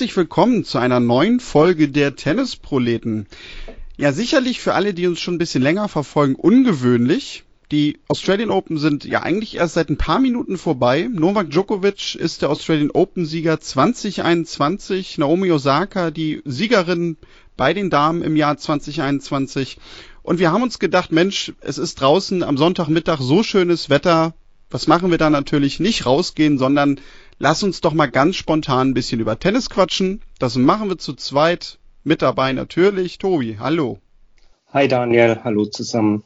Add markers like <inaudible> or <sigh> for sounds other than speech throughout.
herzlich willkommen zu einer neuen Folge der Tennisproleten. Ja, sicherlich für alle, die uns schon ein bisschen länger verfolgen, ungewöhnlich. Die Australian Open sind ja eigentlich erst seit ein paar Minuten vorbei. Novak Djokovic ist der Australian Open Sieger 2021. Naomi Osaka die Siegerin bei den Damen im Jahr 2021. Und wir haben uns gedacht, Mensch, es ist draußen am Sonntagmittag so schönes Wetter. Was machen wir da natürlich? Nicht rausgehen, sondern lass uns doch mal ganz spontan ein bisschen über Tennis quatschen. Das machen wir zu zweit. Mit dabei natürlich Tobi. Hallo. Hi Daniel, hallo zusammen.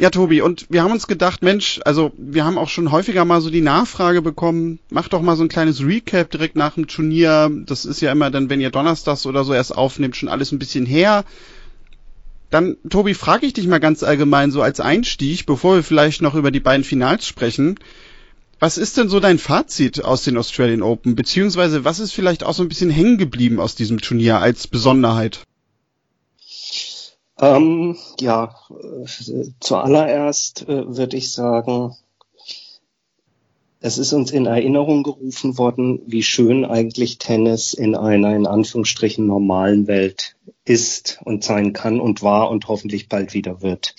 Ja, Tobi, und wir haben uns gedacht, Mensch, also wir haben auch schon häufiger mal so die Nachfrage bekommen, mach doch mal so ein kleines Recap direkt nach dem Turnier. Das ist ja immer dann, wenn ihr Donnerstags oder so erst aufnehmt, schon alles ein bisschen her. Dann, Tobi, frage ich dich mal ganz allgemein so als Einstieg, bevor wir vielleicht noch über die beiden Finals sprechen. Was ist denn so dein Fazit aus den Australian Open? Beziehungsweise was ist vielleicht auch so ein bisschen hängen geblieben aus diesem Turnier als Besonderheit? Ähm, ja, äh, zuallererst äh, würde ich sagen, es ist uns in Erinnerung gerufen worden, wie schön eigentlich Tennis in einer in Anführungsstrichen normalen Welt ist und sein kann und war und hoffentlich bald wieder wird.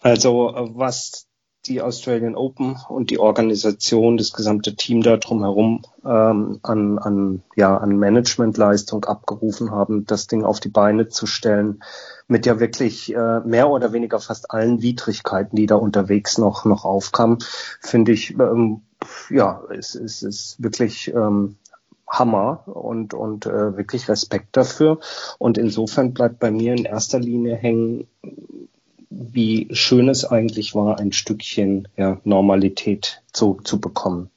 Also äh, was die Australian Open und die Organisation, das gesamte Team da drumherum ähm, an, an, ja, an Managementleistung abgerufen haben, das Ding auf die Beine zu stellen, mit ja wirklich äh, mehr oder weniger fast allen Widrigkeiten, die da unterwegs noch, noch aufkamen, finde ich, ähm, ja, es, es ist wirklich ähm, Hammer und, und äh, wirklich Respekt dafür. Und insofern bleibt bei mir in erster Linie hängen, wie schön es eigentlich war, ein Stückchen ja, Normalität zu, zu bekommen.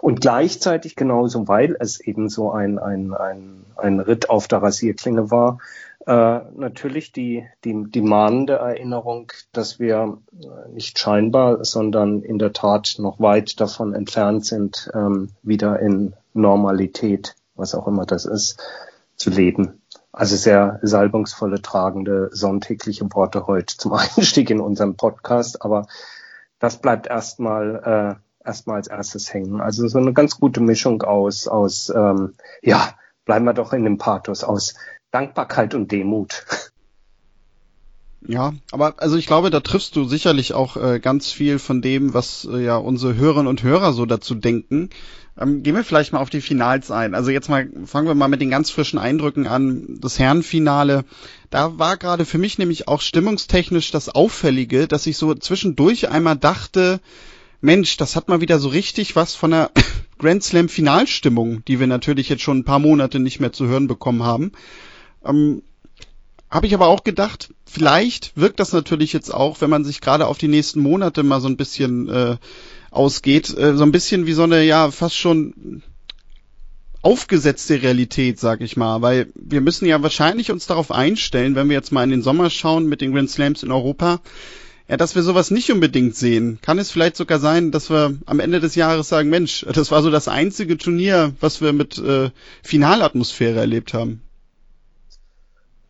Und gleichzeitig genauso, weil es eben so ein, ein, ein, ein Ritt auf der Rasierklinge war, äh, natürlich die, die, die mahnende Erinnerung, dass wir nicht scheinbar, sondern in der Tat noch weit davon entfernt sind, ähm, wieder in Normalität, was auch immer das ist, zu leben. Also sehr salbungsvolle, tragende, sonntägliche Worte heute zum <laughs> Einstieg in unserem Podcast, aber das bleibt erstmal äh, erstmal als erstes hängen. Also so eine ganz gute Mischung aus, aus ähm, ja, bleiben wir doch in dem Pathos, aus Dankbarkeit und Demut. Ja, aber also ich glaube, da triffst du sicherlich auch äh, ganz viel von dem, was äh, ja unsere Hörerinnen und Hörer so dazu denken. Ähm, gehen wir vielleicht mal auf die Finals ein. Also jetzt mal fangen wir mal mit den ganz frischen Eindrücken an. Das Herrenfinale, da war gerade für mich nämlich auch stimmungstechnisch das Auffällige, dass ich so zwischendurch einmal dachte, Mensch, das hat mal wieder so richtig was von der <coughs> Grand Slam Finalstimmung, die wir natürlich jetzt schon ein paar Monate nicht mehr zu hören bekommen haben. Ähm, habe ich aber auch gedacht, vielleicht wirkt das natürlich jetzt auch, wenn man sich gerade auf die nächsten Monate mal so ein bisschen äh, ausgeht, äh, so ein bisschen wie so eine, ja, fast schon aufgesetzte Realität, sag ich mal, weil wir müssen ja wahrscheinlich uns darauf einstellen, wenn wir jetzt mal in den Sommer schauen mit den Grand Slams in Europa, ja, dass wir sowas nicht unbedingt sehen. Kann es vielleicht sogar sein, dass wir am Ende des Jahres sagen, Mensch, das war so das einzige Turnier, was wir mit äh, Finalatmosphäre erlebt haben?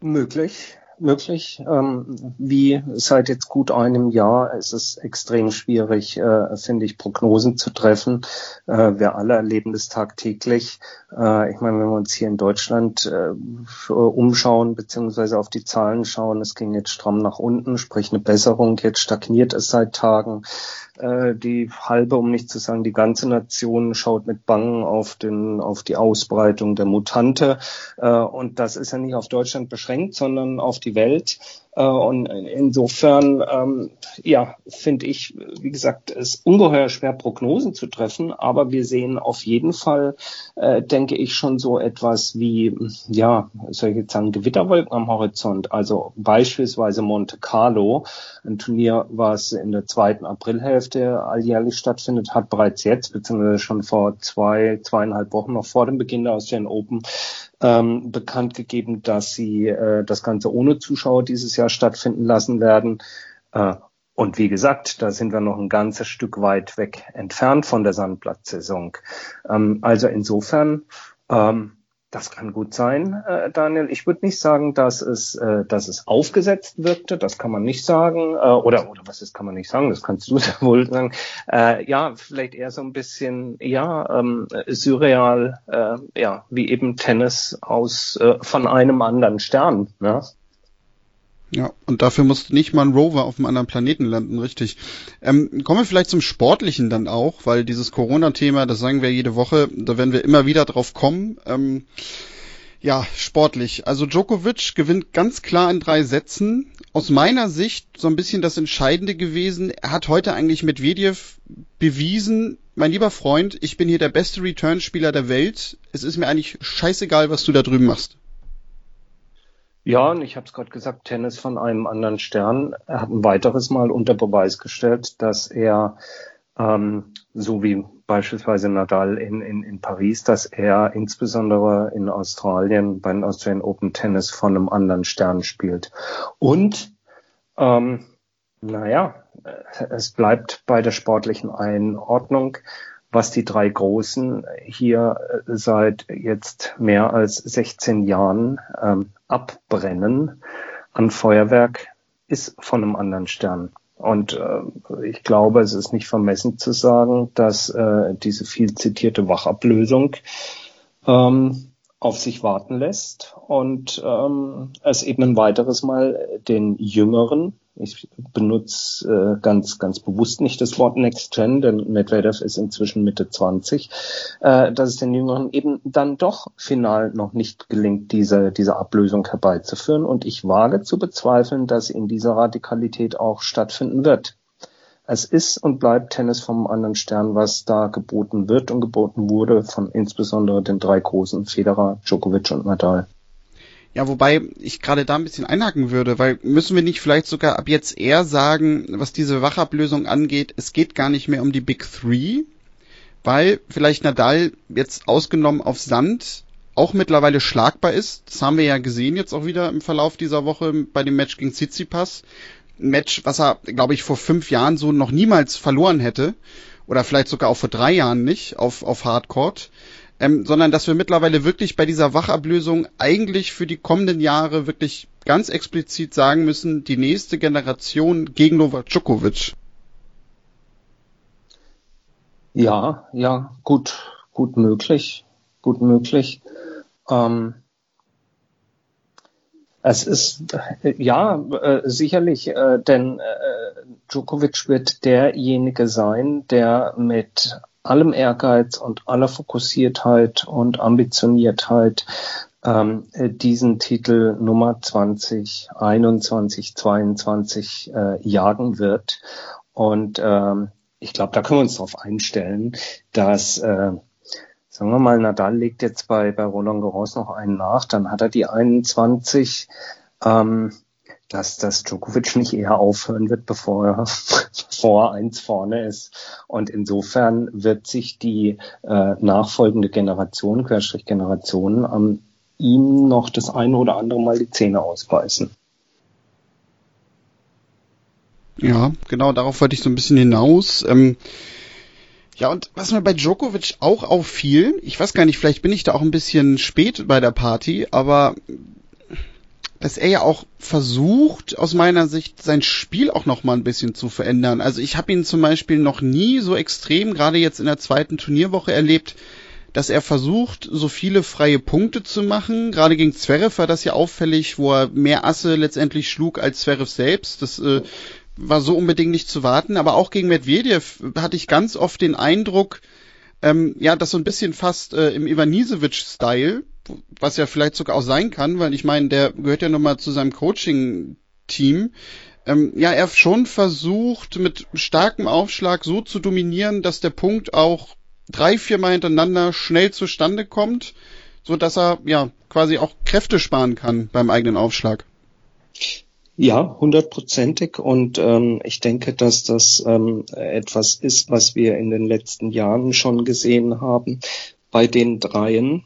Möglich möglich. Ähm, wie seit jetzt gut einem Jahr ist es extrem schwierig, äh, finde ich, Prognosen zu treffen. Äh, wir alle erleben das tagtäglich. Äh, ich meine, wenn wir uns hier in Deutschland äh, umschauen beziehungsweise auf die Zahlen schauen, es ging jetzt stramm nach unten, sprich eine Besserung. Jetzt stagniert es seit Tagen. Äh, die halbe, um nicht zu sagen die ganze Nation schaut mit Bangen auf den auf die Ausbreitung der Mutante äh, und das ist ja nicht auf Deutschland beschränkt, sondern auf die Welt. Äh, und insofern, ähm, ja, finde ich, wie gesagt, es ungeheuer schwer, Prognosen zu treffen, aber wir sehen auf jeden Fall, äh, denke ich, schon so etwas wie, ja, soll ich jetzt sagen, Gewitterwolken am Horizont. Also beispielsweise Monte Carlo, ein Turnier, was in der zweiten Aprilhälfte alljährlich stattfindet, hat bereits jetzt, beziehungsweise schon vor zwei, zweieinhalb Wochen noch vor dem Beginn der Australian Open, ähm, bekannt gegeben, dass sie äh, das Ganze ohne Zuschauer dieses Jahr stattfinden lassen werden. Äh, und wie gesagt, da sind wir noch ein ganzes Stück weit weg entfernt von der Sandplatzsaison. Ähm, also insofern, ähm, Das kann gut sein, äh, Daniel. Ich würde nicht sagen, dass es, äh, dass es aufgesetzt wirkte. Das kann man nicht sagen. Oder, oder was ist, kann man nicht sagen. Das kannst du <laughs> wohl sagen. Ja, vielleicht eher so ein bisschen, ja, ähm, surreal, ja, wie eben Tennis aus von einem anderen Stern. Ne? Ja, und dafür musste nicht mal ein Rover auf einem anderen Planeten landen, richtig. Ähm, kommen wir vielleicht zum Sportlichen dann auch, weil dieses Corona-Thema, das sagen wir jede Woche, da werden wir immer wieder drauf kommen. Ähm, ja, sportlich. Also Djokovic gewinnt ganz klar in drei Sätzen. Aus meiner Sicht so ein bisschen das Entscheidende gewesen. Er hat heute eigentlich mit Medvedev bewiesen, mein lieber Freund, ich bin hier der beste Return-Spieler der Welt. Es ist mir eigentlich scheißegal, was du da drüben machst. Ja, und ich habe es gerade gesagt, Tennis von einem anderen Stern. Er hat ein weiteres Mal unter Beweis gestellt, dass er, ähm, so wie beispielsweise Nadal in, in, in Paris, dass er insbesondere in Australien bei den Australian Open Tennis von einem anderen Stern spielt. Und, ähm, naja, es bleibt bei der sportlichen Einordnung was die drei Großen hier äh, seit jetzt mehr als 16 Jahren ähm, abbrennen an Feuerwerk, ist von einem anderen Stern. Und äh, ich glaube, es ist nicht vermessen zu sagen, dass äh, diese viel zitierte Wachablösung ähm, auf sich warten lässt und ähm, es eben ein weiteres Mal den Jüngeren ich benutze äh, ganz, ganz bewusst nicht das Wort Next Gen, denn Medvedev ist inzwischen Mitte 20, äh, dass es den Jüngeren eben dann doch final noch nicht gelingt, diese, diese Ablösung herbeizuführen. Und ich wage zu bezweifeln, dass in dieser Radikalität auch stattfinden wird. Es ist und bleibt Tennis vom anderen Stern, was da geboten wird und geboten wurde von insbesondere den drei großen Federer, Djokovic und Nadal. Ja, wobei ich gerade da ein bisschen einhaken würde, weil müssen wir nicht vielleicht sogar ab jetzt eher sagen, was diese Wachablösung angeht, es geht gar nicht mehr um die Big Three, weil vielleicht Nadal jetzt ausgenommen auf Sand auch mittlerweile schlagbar ist. Das haben wir ja gesehen jetzt auch wieder im Verlauf dieser Woche bei dem Match gegen Tsitsipas. Match, was er, glaube ich, vor fünf Jahren so noch niemals verloren hätte. Oder vielleicht sogar auch vor drei Jahren nicht auf, auf Hardcourt ähm, sondern dass wir mittlerweile wirklich bei dieser Wachablösung eigentlich für die kommenden Jahre wirklich ganz explizit sagen müssen, die nächste Generation gegen Novak Djokovic. Ja, ja, gut, gut möglich, gut möglich. Ähm, es ist ja äh, sicherlich, äh, denn äh, Djokovic wird derjenige sein, der mit allem Ehrgeiz und aller Fokussiertheit und Ambitioniertheit ähm, diesen Titel Nummer 20, 21, 22 äh, jagen wird. Und ähm, ich glaube, da können wir uns darauf einstellen, dass äh, sagen wir mal, Nadal legt jetzt bei, bei Roland Garros noch einen nach, dann hat er die 21. Ähm, dass das Djokovic nicht eher aufhören wird, bevor er <laughs> vor eins vorne ist. Und insofern wird sich die äh, nachfolgende Generation, Querstrich Generation, am ihm noch das eine oder andere Mal die Zähne ausbeißen. Ja, genau, darauf wollte ich so ein bisschen hinaus. Ähm, ja, und was mir bei Djokovic auch auffiel, ich weiß gar nicht, vielleicht bin ich da auch ein bisschen spät bei der Party, aber dass er ja auch versucht, aus meiner Sicht, sein Spiel auch noch mal ein bisschen zu verändern. Also ich habe ihn zum Beispiel noch nie so extrem, gerade jetzt in der zweiten Turnierwoche erlebt, dass er versucht, so viele freie Punkte zu machen. Gerade gegen Zverev war das ja auffällig, wo er mehr Asse letztendlich schlug als Zverev selbst. Das äh, war so unbedingt nicht zu warten. Aber auch gegen Medvedev hatte ich ganz oft den Eindruck, ähm, ja, das so ein bisschen fast äh, im Ivanisevic-Style, was ja vielleicht sogar auch sein kann, weil ich meine, der gehört ja nochmal zu seinem Coaching-Team. Ähm, ja, er schon versucht, mit starkem Aufschlag so zu dominieren, dass der Punkt auch drei, vier Mal hintereinander schnell zustande kommt, so dass er ja quasi auch Kräfte sparen kann beim eigenen Aufschlag. Ja, hundertprozentig. Und ähm, ich denke, dass das ähm, etwas ist, was wir in den letzten Jahren schon gesehen haben bei den dreien.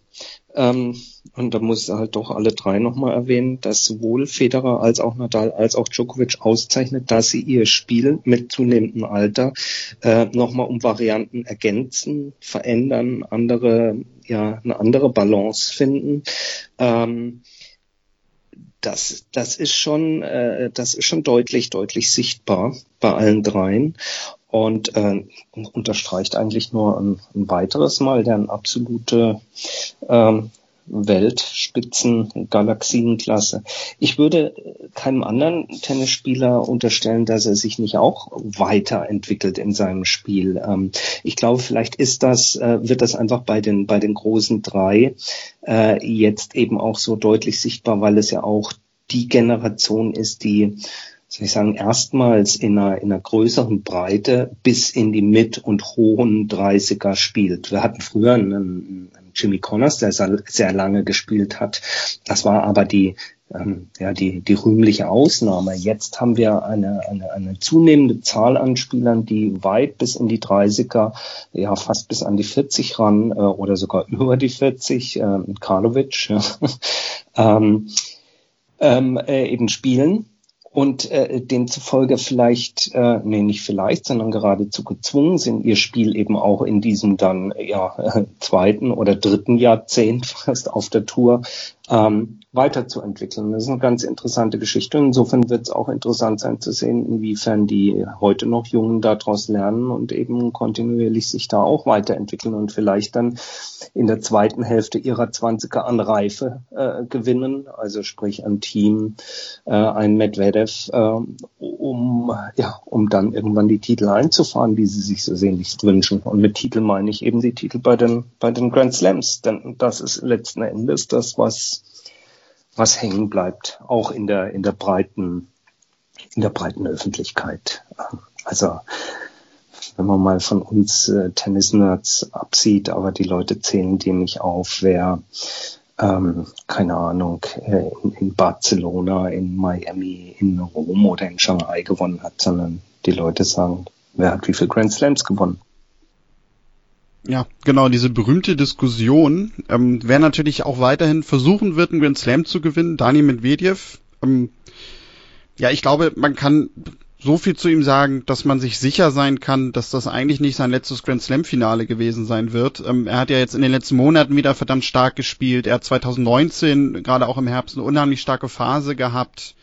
Ähm, und da muss ich halt doch alle drei nochmal erwähnen, dass sowohl Federer als auch Nadal als auch Djokovic auszeichnet, dass sie ihr Spiel mit zunehmendem Alter äh, nochmal um Varianten ergänzen, verändern, andere ja eine andere Balance finden. Ähm, das, das ist schon, äh, das ist schon deutlich, deutlich sichtbar bei allen dreien. Und äh, unterstreicht eigentlich nur ein, ein weiteres Mal deren absolute ähm, Weltspitzen Galaxienklasse. Ich würde keinem anderen Tennisspieler unterstellen, dass er sich nicht auch weiterentwickelt in seinem Spiel. Ähm, ich glaube, vielleicht ist das, äh, wird das einfach bei den, bei den großen drei äh, jetzt eben auch so deutlich sichtbar, weil es ja auch die Generation ist, die soll ich sagen, erstmals in einer, in einer größeren Breite bis in die Mit- und hohen 30er spielt. Wir hatten früher einen, einen Jimmy Connors, der sehr lange gespielt hat. Das war aber die, ähm, ja, die, die rühmliche Ausnahme. Jetzt haben wir eine, eine, eine zunehmende Zahl an Spielern, die weit bis in die 30er, ja fast bis an die 40 ran äh, oder sogar <laughs> über die 40, äh, Karlovic, ja, <laughs> ähm, ähm, äh, eben spielen und äh, demzufolge vielleicht, äh, nee, nicht vielleicht, sondern geradezu gezwungen sind, ihr Spiel eben auch in diesem dann ja <laughs> zweiten oder dritten Jahrzehnt fast auf der Tour ähm, weiterzuentwickeln. Das ist eine ganz interessante Geschichte. Insofern wird es auch interessant sein zu sehen, inwiefern die heute noch Jungen daraus lernen und eben kontinuierlich sich da auch weiterentwickeln und vielleicht dann in der zweiten Hälfte ihrer Zwanziger an Reife äh, gewinnen, also sprich ein Team, äh, ein Medvedev, äh, um ja, um dann irgendwann die Titel einzufahren, die sie sich so sehnlichst wünschen. Und mit Titel meine ich eben die Titel bei den bei den Grand Slams, denn das ist letzten Endes das, was was hängen bleibt, auch in der, in der breiten, in der breiten Öffentlichkeit. Also, wenn man mal von uns äh, Tennis-Nerds absieht, aber die Leute zählen die nicht auf, wer, ähm, keine Ahnung, äh, in, in Barcelona, in Miami, in Rom oder in Shanghai gewonnen hat, sondern die Leute sagen, wer hat wie viel Grand Slams gewonnen. Ja, genau, diese berühmte Diskussion, ähm, wer natürlich auch weiterhin versuchen wird, einen Grand Slam zu gewinnen, Dani Medvedev. Ähm, ja, ich glaube, man kann so viel zu ihm sagen, dass man sich sicher sein kann, dass das eigentlich nicht sein letztes Grand Slam Finale gewesen sein wird. Ähm, er hat ja jetzt in den letzten Monaten wieder verdammt stark gespielt. Er hat 2019 gerade auch im Herbst eine unheimlich starke Phase gehabt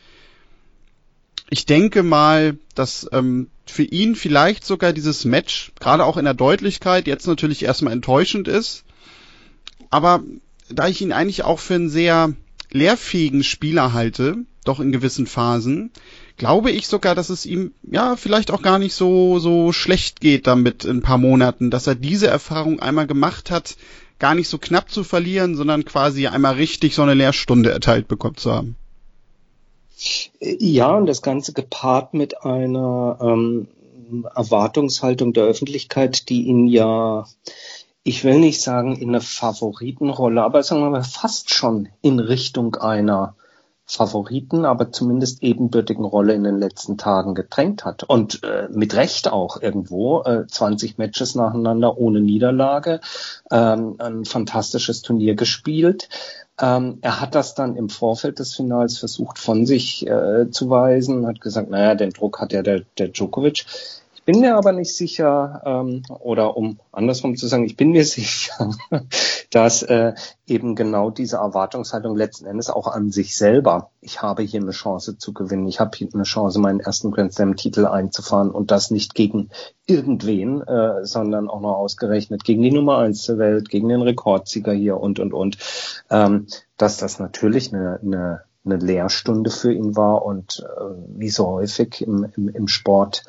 ich denke mal, dass ähm, für ihn vielleicht sogar dieses Match, gerade auch in der Deutlichkeit, jetzt natürlich erstmal enttäuschend ist. Aber da ich ihn eigentlich auch für einen sehr lehrfähigen Spieler halte, doch in gewissen Phasen, glaube ich sogar, dass es ihm ja vielleicht auch gar nicht so so schlecht geht damit in ein paar Monaten, dass er diese Erfahrung einmal gemacht hat, gar nicht so knapp zu verlieren, sondern quasi einmal richtig so eine Lehrstunde erteilt bekommen zu haben. Ja, und das Ganze gepaart mit einer ähm, Erwartungshaltung der Öffentlichkeit, die ihn ja, ich will nicht sagen in eine Favoritenrolle, aber sagen wir mal fast schon in Richtung einer Favoriten, aber zumindest ebenbürtigen Rolle in den letzten Tagen gedrängt hat. Und äh, mit Recht auch irgendwo. Äh, 20 Matches nacheinander ohne Niederlage, ähm, ein fantastisches Turnier gespielt. Ähm, er hat das dann im Vorfeld des Finals versucht von sich äh, zu weisen, hat gesagt, naja, den Druck hat ja der, der Djokovic. Ich bin mir aber nicht sicher, ähm, oder um andersrum zu sagen, ich bin mir <laughs> sicher, dass äh, eben genau diese Erwartungshaltung letzten Endes auch an sich selber, ich habe hier eine Chance zu gewinnen, ich habe hier eine Chance, meinen ersten Grand Slam-Titel einzufahren und das nicht gegen irgendwen, äh, sondern auch noch ausgerechnet gegen die Nummer eins der Welt, gegen den Rekordsieger hier und, und, und, ähm, dass das natürlich eine, eine eine Lehrstunde für ihn war und äh, wie so häufig im, im, im Sport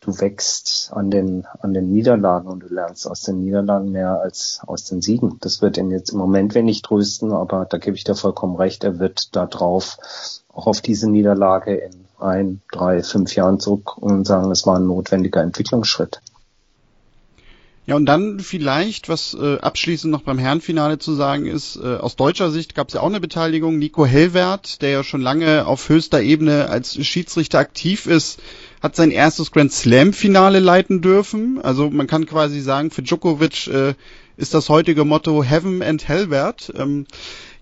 du wächst an den, an den Niederlagen und du lernst aus den Niederlagen mehr als aus den Siegen. Das wird ihn jetzt im Moment wenig trösten, aber da gebe ich dir vollkommen recht. Er wird da drauf, auch auf diese Niederlage in ein, drei, fünf Jahren zurück und sagen, es war ein notwendiger Entwicklungsschritt. Ja, und dann vielleicht, was äh, abschließend noch beim Herrenfinale zu sagen ist, äh, aus deutscher Sicht gab es ja auch eine Beteiligung. Nico Hellwert, der ja schon lange auf höchster Ebene als Schiedsrichter aktiv ist, hat sein erstes Grand Slam Finale leiten dürfen. Also man kann quasi sagen, für Djokovic äh, ist das heutige Motto Heaven and Hell wert. Ähm,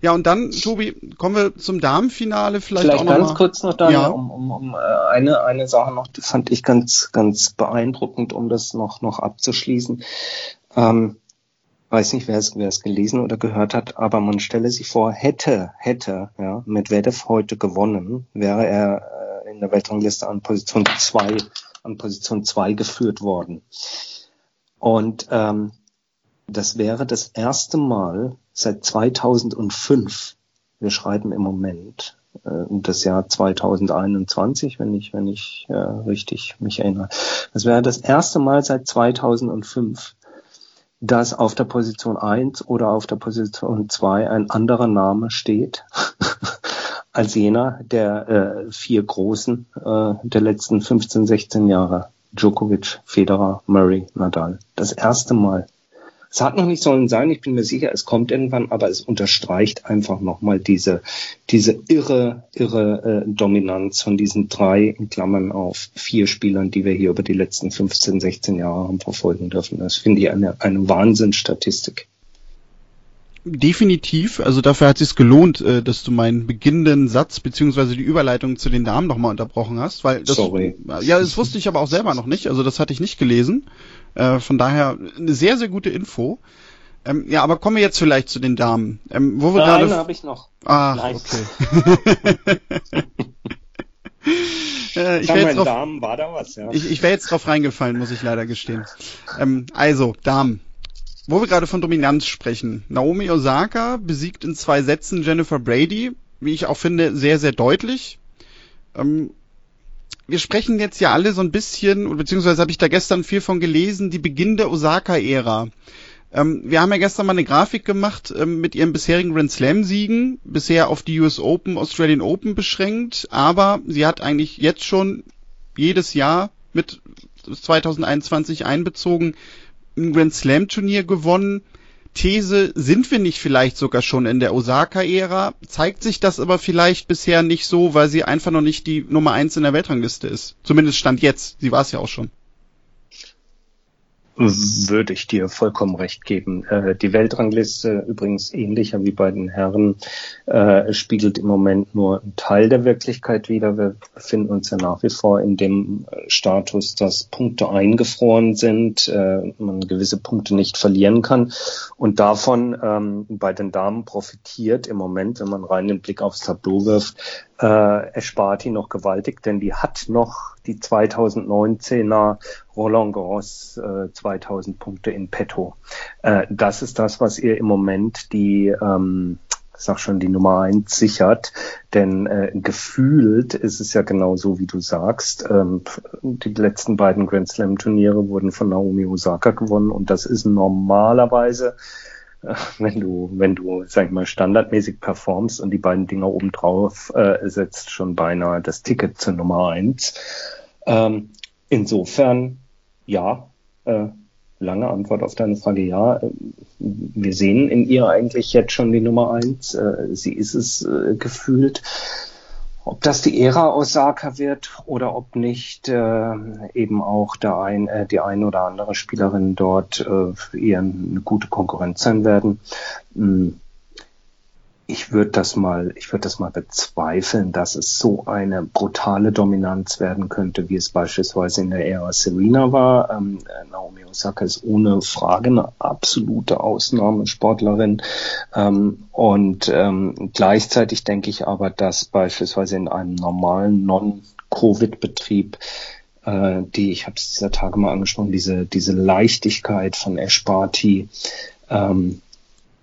ja, und dann, Tobi, kommen wir zum Damenfinale vielleicht, vielleicht auch noch ganz mal. kurz noch dann, ja. um, um, um äh, eine, eine Sache noch, die fand ich ganz, ganz beeindruckend, um das noch, noch abzuschließen. Ähm, weiß nicht, wer es, wer es gelesen oder gehört hat, aber man stelle sich vor, hätte, hätte, ja, Medvedev heute gewonnen, wäre er in der Weltrangliste an Position zwei, an Position zwei geführt worden. Und ähm, das wäre das erste Mal seit 2005. Wir schreiben im Moment äh, das Jahr 2021, wenn ich, wenn ich äh, richtig mich erinnere. Das wäre das erste Mal seit 2005, dass auf der Position 1 oder auf der Position 2 ein anderer Name steht <laughs> als jener der äh, vier Großen äh, der letzten 15, 16 Jahre. Djokovic, Federer, Murray, Nadal. Das erste Mal. Es hat noch nicht sollen sein, ich bin mir sicher, es kommt irgendwann, aber es unterstreicht einfach nochmal diese, diese irre, irre äh, Dominanz von diesen drei, in Klammern auf vier Spielern, die wir hier über die letzten 15, 16 Jahre haben verfolgen dürfen. Das finde ich eine, eine Wahnsinnsstatistik. Definitiv, also dafür hat es sich gelohnt, äh, dass du meinen beginnenden Satz beziehungsweise die Überleitung zu den Damen nochmal unterbrochen hast, weil das, Sorry. ja, das wusste ich aber auch selber noch nicht, also das hatte ich nicht gelesen. Äh, von daher eine sehr, sehr gute Info. Ähm, ja, aber kommen wir jetzt vielleicht zu den Damen. Ähm, wo wir gerade. habe ich noch. Ah, okay. <laughs> äh, ich wäre jetzt, drauf, Damen war da was, ja. ich, ich wär jetzt drauf reingefallen, muss ich leider gestehen. Ähm, also, Damen. Wo wir gerade von Dominanz sprechen. Naomi Osaka besiegt in zwei Sätzen Jennifer Brady, wie ich auch finde, sehr, sehr deutlich. Ähm, wir sprechen jetzt ja alle so ein bisschen, beziehungsweise habe ich da gestern viel von gelesen, die Beginn der Osaka-Ära. Ähm, wir haben ja gestern mal eine Grafik gemacht ähm, mit ihren bisherigen Grand Slam-Siegen, bisher auf die US Open, Australian Open beschränkt, aber sie hat eigentlich jetzt schon jedes Jahr mit 2021 einbezogen ein Grand Slam Turnier gewonnen. These, sind wir nicht vielleicht sogar schon in der Osaka-Ära? Zeigt sich das aber vielleicht bisher nicht so, weil sie einfach noch nicht die Nummer eins in der Weltrangliste ist. Zumindest stand jetzt. Sie war es ja auch schon. Würde ich dir vollkommen recht geben. Äh, die Weltrangliste, übrigens ähnlicher wie bei den Herren, äh, spiegelt im Moment nur einen Teil der Wirklichkeit wider. Wir befinden uns ja nach wie vor in dem Status, dass Punkte eingefroren sind, äh, man gewisse Punkte nicht verlieren kann. Und davon ähm, bei den Damen profitiert im Moment, wenn man rein den Blick aufs Tableau wirft, äh, Esparti noch gewaltig, denn die hat noch die 2019er Roland Garros äh, 2000 Punkte in petto. Äh, das ist das, was ihr im Moment die, ähm, ich sag schon, die Nummer eins sichert. Denn äh, gefühlt ist es ja genau so, wie du sagst. Ähm, die letzten beiden Grand Slam Turniere wurden von Naomi Osaka gewonnen und das ist normalerweise <laughs> wenn du, wenn du, sag ich mal, standardmäßig performst und die beiden Dinger obendrauf äh, setzt, schon beinahe das Ticket zur Nummer eins. Ähm, insofern, ja, äh, lange Antwort auf deine Frage, ja. Wir sehen in ihr eigentlich jetzt schon die Nummer eins. Äh, sie ist es äh, gefühlt. Ob das die Ära Osaka wird oder ob nicht äh, eben auch der ein, äh, die eine oder andere Spielerin dort äh, eher eine gute Konkurrenz sein werden. Hm ich würde das mal, ich würde das mal bezweifeln, dass es so eine brutale Dominanz werden könnte, wie es beispielsweise in der Ära Serena war. Ähm, Naomi Osaka ist ohne Frage eine absolute Ausnahmesportlerin. Ähm, und ähm, gleichzeitig denke ich aber, dass beispielsweise in einem normalen Non-Covid-Betrieb äh, die, ich habe es dieser Tage mal angesprochen, diese, diese Leichtigkeit von Esparti, ähm,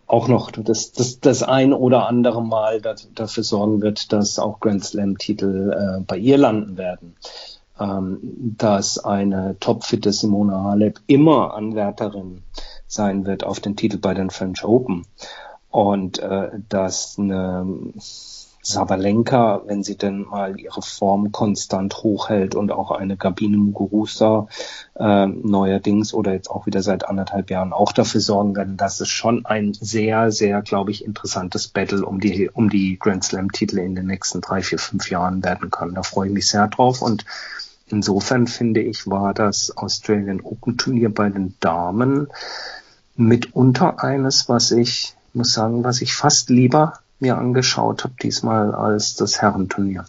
auch noch das, das, das ein oder andere Mal das, dafür sorgen wird, dass auch Grand Slam-Titel äh, bei ihr landen werden. Ähm, dass eine topfitte Simone Halep immer Anwärterin sein wird auf den Titel bei den French Open. Und äh, dass eine Sabalenka, wenn sie denn mal ihre Form konstant hochhält und auch eine Gabine Muguruza äh, neuerdings oder jetzt auch wieder seit anderthalb Jahren auch dafür sorgen werden, dass es schon ein sehr, sehr, glaube ich, interessantes Battle um die, um die Grand Slam Titel in den nächsten drei, vier, fünf Jahren werden kann. Da freue ich mich sehr drauf und insofern finde ich, war das Australian Open Turnier bei den Damen mitunter eines, was ich muss sagen, was ich fast lieber mir angeschaut habe, diesmal als das Herrenturnier.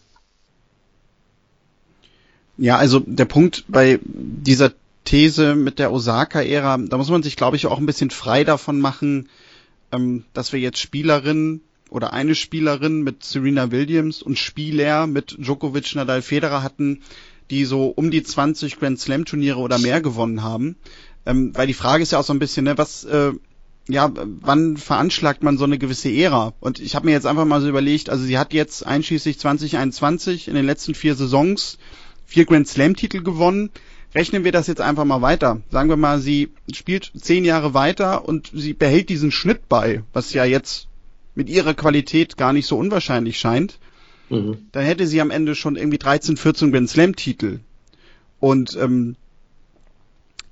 Ja, also der Punkt bei dieser These mit der Osaka-Ära, da muss man sich, glaube ich, auch ein bisschen frei davon machen, ähm, dass wir jetzt Spielerinnen oder eine Spielerin mit Serena Williams und Spieler mit Djokovic, Nadal, Federer hatten, die so um die 20 Grand Slam Turniere oder mehr gewonnen haben. Ähm, weil die Frage ist ja auch so ein bisschen, ne, was, äh, ja, wann veranschlagt man so eine gewisse Ära? Und ich habe mir jetzt einfach mal so überlegt, also sie hat jetzt einschließlich 2021 in den letzten vier Saisons vier Grand Slam Titel gewonnen. Rechnen wir das jetzt einfach mal weiter. Sagen wir mal, sie spielt zehn Jahre weiter und sie behält diesen Schnitt bei, was ja jetzt mit ihrer Qualität gar nicht so unwahrscheinlich scheint. Mhm. Dann hätte sie am Ende schon irgendwie 13, 14 Grand Slam Titel. Und ähm,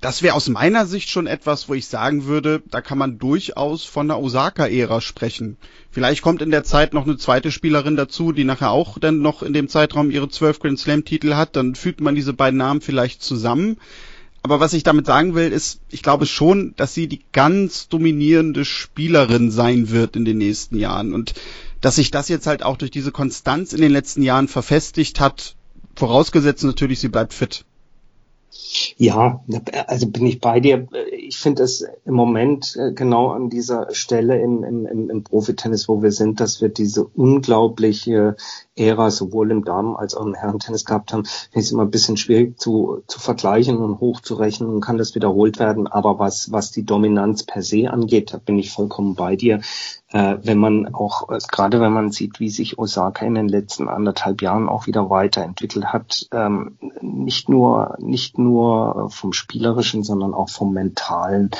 das wäre aus meiner Sicht schon etwas, wo ich sagen würde, da kann man durchaus von der Osaka-Ära sprechen. Vielleicht kommt in der Zeit noch eine zweite Spielerin dazu, die nachher auch dann noch in dem Zeitraum ihre zwölf Grand Slam-Titel hat. Dann fügt man diese beiden Namen vielleicht zusammen. Aber was ich damit sagen will, ist, ich glaube schon, dass sie die ganz dominierende Spielerin sein wird in den nächsten Jahren. Und dass sich das jetzt halt auch durch diese Konstanz in den letzten Jahren verfestigt hat, vorausgesetzt natürlich, sie bleibt fit. Ja, also bin ich bei dir. Ich finde es im Moment äh, genau an dieser Stelle im, im, im Profitennis, wo wir sind, dass wir diese unglaubliche Ära sowohl im Damen- als auch im Herrentennis gehabt haben, finde ich es immer ein bisschen schwierig zu, zu vergleichen und hochzurechnen und kann das wiederholt werden. Aber was, was die Dominanz per se angeht, da bin ich vollkommen bei dir äh, wenn man auch, äh, gerade wenn man sieht, wie sich Osaka in den letzten anderthalb Jahren auch wieder weiterentwickelt hat, ähm, nicht nur, nicht nur vom Spielerischen, sondern auch vom Mentalen,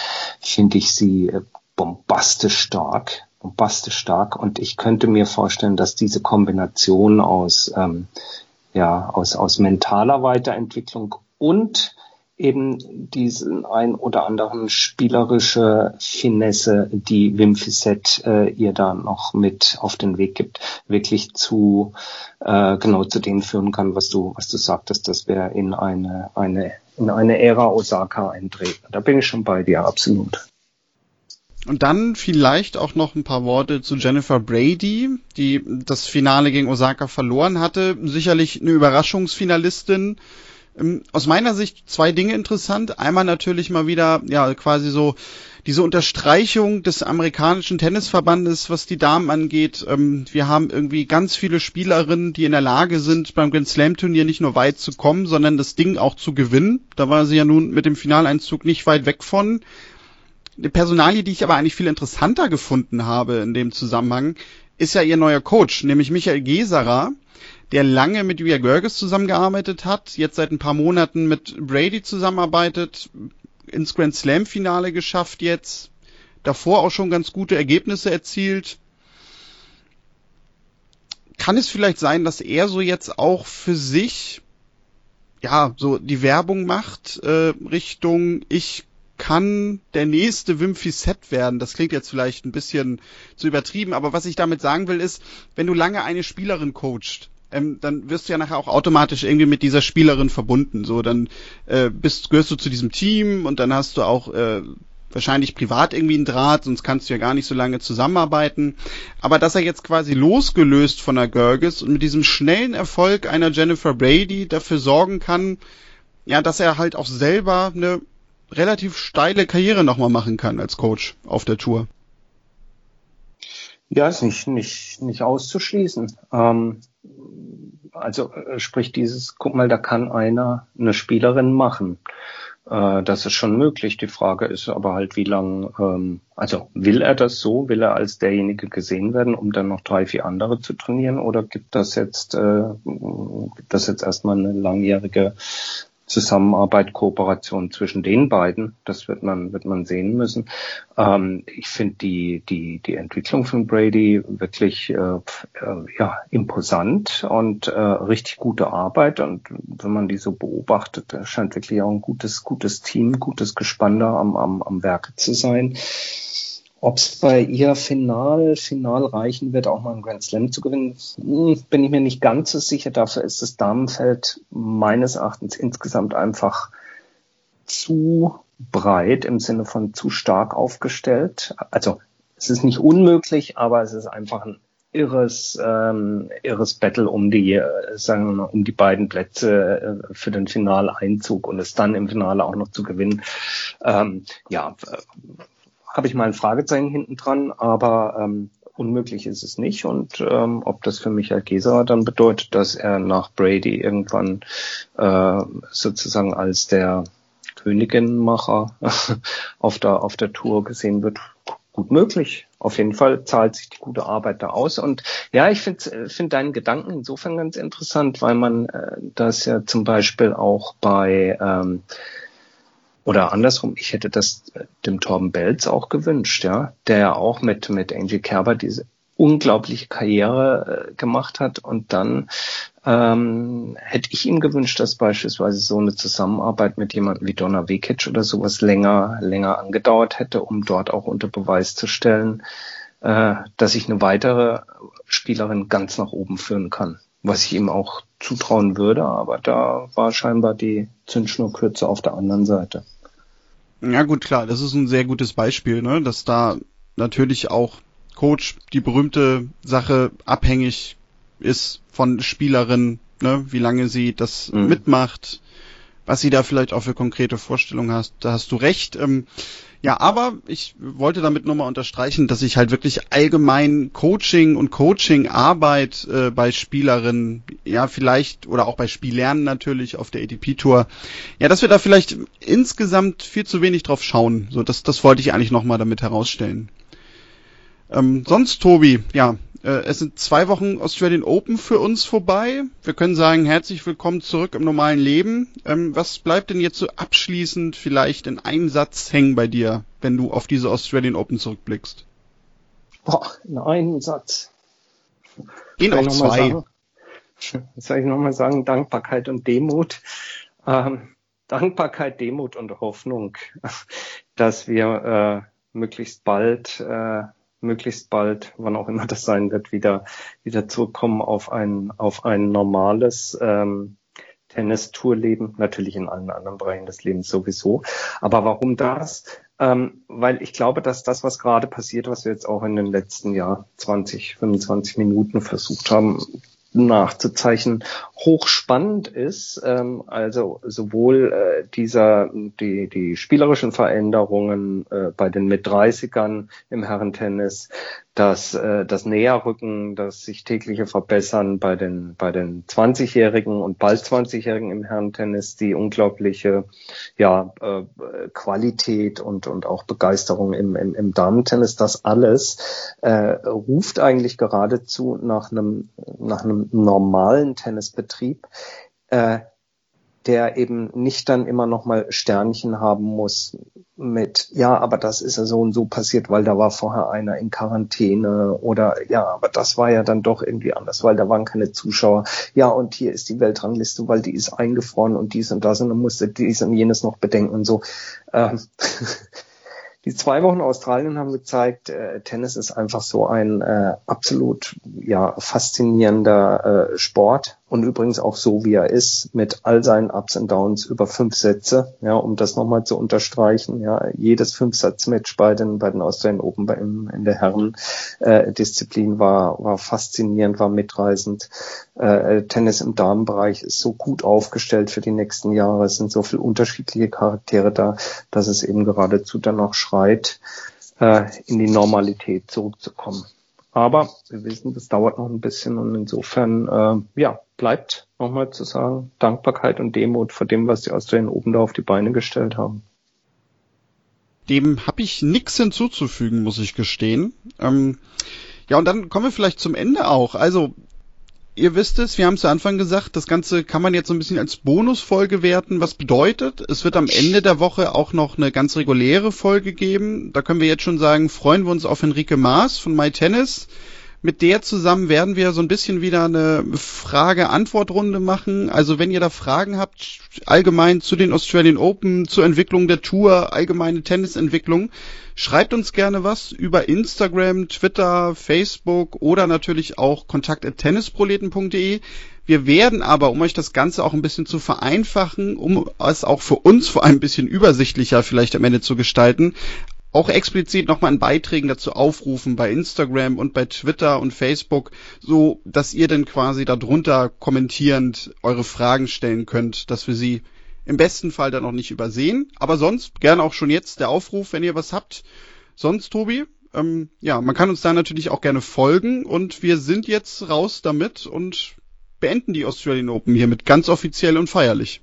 finde ich sie äh, bombastisch stark bombastisch stark und ich könnte mir vorstellen, dass diese Kombination aus ähm, ja aus aus mentaler Weiterentwicklung und eben diesen ein oder anderen spielerische Finesse, die Wim Fissett äh, ihr da noch mit auf den Weg gibt, wirklich zu äh, genau zu dem führen kann, was du was du sagtest, dass wir in eine eine in eine Ära Osaka eintreten. Da bin ich schon bei dir absolut. Und dann vielleicht auch noch ein paar Worte zu Jennifer Brady, die das Finale gegen Osaka verloren hatte. Sicherlich eine Überraschungsfinalistin ähm, aus meiner Sicht zwei Dinge interessant. Einmal natürlich mal wieder, ja, quasi so diese Unterstreichung des amerikanischen Tennisverbandes, was die Damen angeht. Ähm, wir haben irgendwie ganz viele Spielerinnen, die in der Lage sind, beim Grand Slam Turnier nicht nur weit zu kommen, sondern das Ding auch zu gewinnen. Da war sie ja nun mit dem Finaleinzug nicht weit weg von. Eine Personalie, die ich aber eigentlich viel interessanter gefunden habe in dem Zusammenhang, ist ja ihr neuer Coach, nämlich Michael Geserer, der lange mit Julia Görges zusammengearbeitet hat, jetzt seit ein paar Monaten mit Brady zusammenarbeitet, ins Grand Slam Finale geschafft jetzt, davor auch schon ganz gute Ergebnisse erzielt. Kann es vielleicht sein, dass er so jetzt auch für sich ja so die Werbung macht äh, Richtung ich kann der nächste Wimpy Set werden. Das klingt jetzt vielleicht ein bisschen zu übertrieben, aber was ich damit sagen will ist, wenn du lange eine Spielerin coacht, ähm, dann wirst du ja nachher auch automatisch irgendwie mit dieser Spielerin verbunden. So, dann äh, bist, gehörst du zu diesem Team und dann hast du auch äh, wahrscheinlich privat irgendwie einen Draht, sonst kannst du ja gar nicht so lange zusammenarbeiten. Aber dass er jetzt quasi losgelöst von der Görges und mit diesem schnellen Erfolg einer Jennifer Brady dafür sorgen kann, ja, dass er halt auch selber eine relativ steile Karriere nochmal machen kann als Coach auf der Tour. Ja, ist nicht, nicht, nicht auszuschließen. Ähm, also äh, sprich dieses, guck mal, da kann einer eine Spielerin machen. Äh, das ist schon möglich. Die Frage ist aber halt, wie lang, ähm, also will er das so, will er als derjenige gesehen werden, um dann noch drei, vier andere zu trainieren, oder gibt das jetzt, äh, gibt das jetzt erstmal eine langjährige Zusammenarbeit, Kooperation zwischen den beiden. Das wird man, wird man sehen müssen. Ähm, ich finde die, die, die Entwicklung von Brady wirklich äh, äh, ja, imposant und äh, richtig gute Arbeit. Und wenn man die so beobachtet, scheint wirklich auch ein gutes, gutes Team, gutes Gespann da am, am, am Werke zu sein. Ob es bei ihr final, final reichen wird, auch mal einen Grand Slam zu gewinnen, hm, bin ich mir nicht ganz so sicher. Dafür ist das Damenfeld meines Erachtens insgesamt einfach zu breit im Sinne von zu stark aufgestellt. Also es ist nicht unmöglich, aber es ist einfach ein irres, ähm, irres Battle um die, sagen wir mal, um die beiden Plätze äh, für den Finaleinzug und es dann im Finale auch noch zu gewinnen. Ähm, ja, habe ich mal ein Fragezeichen hinten dran, aber ähm, unmöglich ist es nicht. Und ähm, ob das für Michael Geser dann bedeutet, dass er nach Brady irgendwann äh, sozusagen als der Königinmacher <laughs> auf der, auf der Tour gesehen wird, gut möglich. Auf jeden Fall zahlt sich die gute Arbeit da aus. Und ja, ich finde find deinen Gedanken insofern ganz interessant, weil man äh, das ja zum Beispiel auch bei ähm, oder andersrum, ich hätte das äh, dem Torben Belz auch gewünscht, ja, der ja auch mit, mit Angie Kerber diese unglaubliche Karriere äh, gemacht hat und dann ähm, hätte ich ihm gewünscht, dass beispielsweise so eine Zusammenarbeit mit jemandem wie Donna Vekic oder sowas länger, länger angedauert hätte, um dort auch unter Beweis zu stellen, äh, dass ich eine weitere Spielerin ganz nach oben führen kann. Was ich ihm auch zutrauen würde, aber da war scheinbar die Zündschnur kürzer auf der anderen Seite. Ja gut, klar, das ist ein sehr gutes Beispiel, ne? dass da natürlich auch Coach die berühmte Sache abhängig ist von Spielerin, ne, wie lange sie das mhm. mitmacht, was sie da vielleicht auch für konkrete Vorstellungen hast, da hast du recht. Ähm, ja, aber ich wollte damit nochmal unterstreichen, dass ich halt wirklich allgemein Coaching und Coaching-Arbeit äh, bei Spielerinnen, ja, vielleicht, oder auch bei Spielern natürlich auf der ATP-Tour, ja, dass wir da vielleicht insgesamt viel zu wenig drauf schauen. So, das, das wollte ich eigentlich nochmal damit herausstellen. Ähm, sonst, Tobi, ja, es sind zwei Wochen Australian Open für uns vorbei. Wir können sagen, herzlich willkommen zurück im normalen Leben. Ähm, was bleibt denn jetzt so abschließend vielleicht in einem Satz hängen bei dir, wenn du auf diese Australian Open zurückblickst? Boah, in einem Satz. Gehen auch zwei. Sagen, <laughs> soll ich nochmal sagen, Dankbarkeit und Demut. Ähm, Dankbarkeit, Demut und Hoffnung, <laughs> dass wir äh, möglichst bald äh, möglichst bald, wann auch immer das sein wird, wieder, wieder zurückkommen auf ein, auf ein normales, ähm, Tennis-Tour-Leben, natürlich in allen anderen Bereichen des Lebens sowieso. Aber warum das? Ähm, weil ich glaube, dass das, was gerade passiert, was wir jetzt auch in den letzten Jahr 20, 25 Minuten versucht haben, nachzuzeichnen, hochspannend ist. Ähm, also sowohl äh, dieser die die spielerischen Veränderungen äh, bei den mit 30ern im Herrentennis, das, äh, das Näherrücken, das sich tägliche Verbessern bei den, bei den 20-Jährigen und bald 20-Jährigen im Herrentennis, die unglaubliche ja, äh, Qualität und, und auch Begeisterung im, im, im Damentennis, das alles äh, ruft eigentlich geradezu nach einem, nach einem normalen Tennisbetrieb. Äh, der eben nicht dann immer noch mal Sternchen haben muss mit, ja, aber das ist ja so und so passiert, weil da war vorher einer in Quarantäne oder ja, aber das war ja dann doch irgendwie anders, weil da waren keine Zuschauer. Ja, und hier ist die Weltrangliste, weil die ist eingefroren und dies und das und dann musste dies und jenes noch bedenken und so. Ähm, <laughs> Die zwei Wochen Australien haben gezeigt, äh, Tennis ist einfach so ein äh, absolut ja faszinierender äh, Sport und übrigens auch so wie er ist mit all seinen Ups und Downs über fünf Sätze, ja, um das nochmal zu unterstreichen, ja, jedes Fünfsatz-Match bei den bei den Australian Open bei, in, in der Herren äh, war war faszinierend, war mitreißend. Äh, Tennis im Damenbereich ist so gut aufgestellt für die nächsten Jahre, es sind so viele unterschiedliche Charaktere da, dass es eben geradezu danach schreit, äh, in die Normalität zurückzukommen. Aber wir wissen, das dauert noch ein bisschen und insofern, äh, ja, bleibt nochmal zu sagen, Dankbarkeit und Demut vor dem, was die Australier oben da auf die Beine gestellt haben. Dem habe ich nichts hinzuzufügen, muss ich gestehen. Ähm, ja, und dann kommen wir vielleicht zum Ende auch. Also ihr wisst es, wir haben zu Anfang gesagt, das Ganze kann man jetzt so ein bisschen als Bonusfolge werten. Was bedeutet, es wird am Ende der Woche auch noch eine ganz reguläre Folge geben. Da können wir jetzt schon sagen, freuen wir uns auf Enrique Maas von MyTennis. Mit der zusammen werden wir so ein bisschen wieder eine Frage-Antwort-Runde machen. Also wenn ihr da Fragen habt, allgemein zu den Australian Open, zur Entwicklung der Tour, allgemeine Tennisentwicklung, schreibt uns gerne was über Instagram, Twitter, Facebook oder natürlich auch kontakt.tennisproleten.de. Wir werden aber, um euch das Ganze auch ein bisschen zu vereinfachen, um es auch für uns vor allem ein bisschen übersichtlicher vielleicht am Ende zu gestalten, auch explizit nochmal in Beiträgen dazu aufrufen bei Instagram und bei Twitter und Facebook, so dass ihr dann quasi darunter kommentierend eure Fragen stellen könnt, dass wir sie im besten Fall dann noch nicht übersehen. Aber sonst gerne auch schon jetzt der Aufruf, wenn ihr was habt. Sonst, Tobi, ähm, ja, man kann uns da natürlich auch gerne folgen und wir sind jetzt raus damit und beenden die Australian Open hiermit ganz offiziell und feierlich.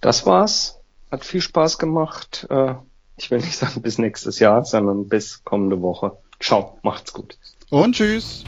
Das war's. Hat viel Spaß gemacht. Äh, ich will nicht sagen bis nächstes Jahr, sondern bis kommende Woche. Ciao, macht's gut. Und tschüss.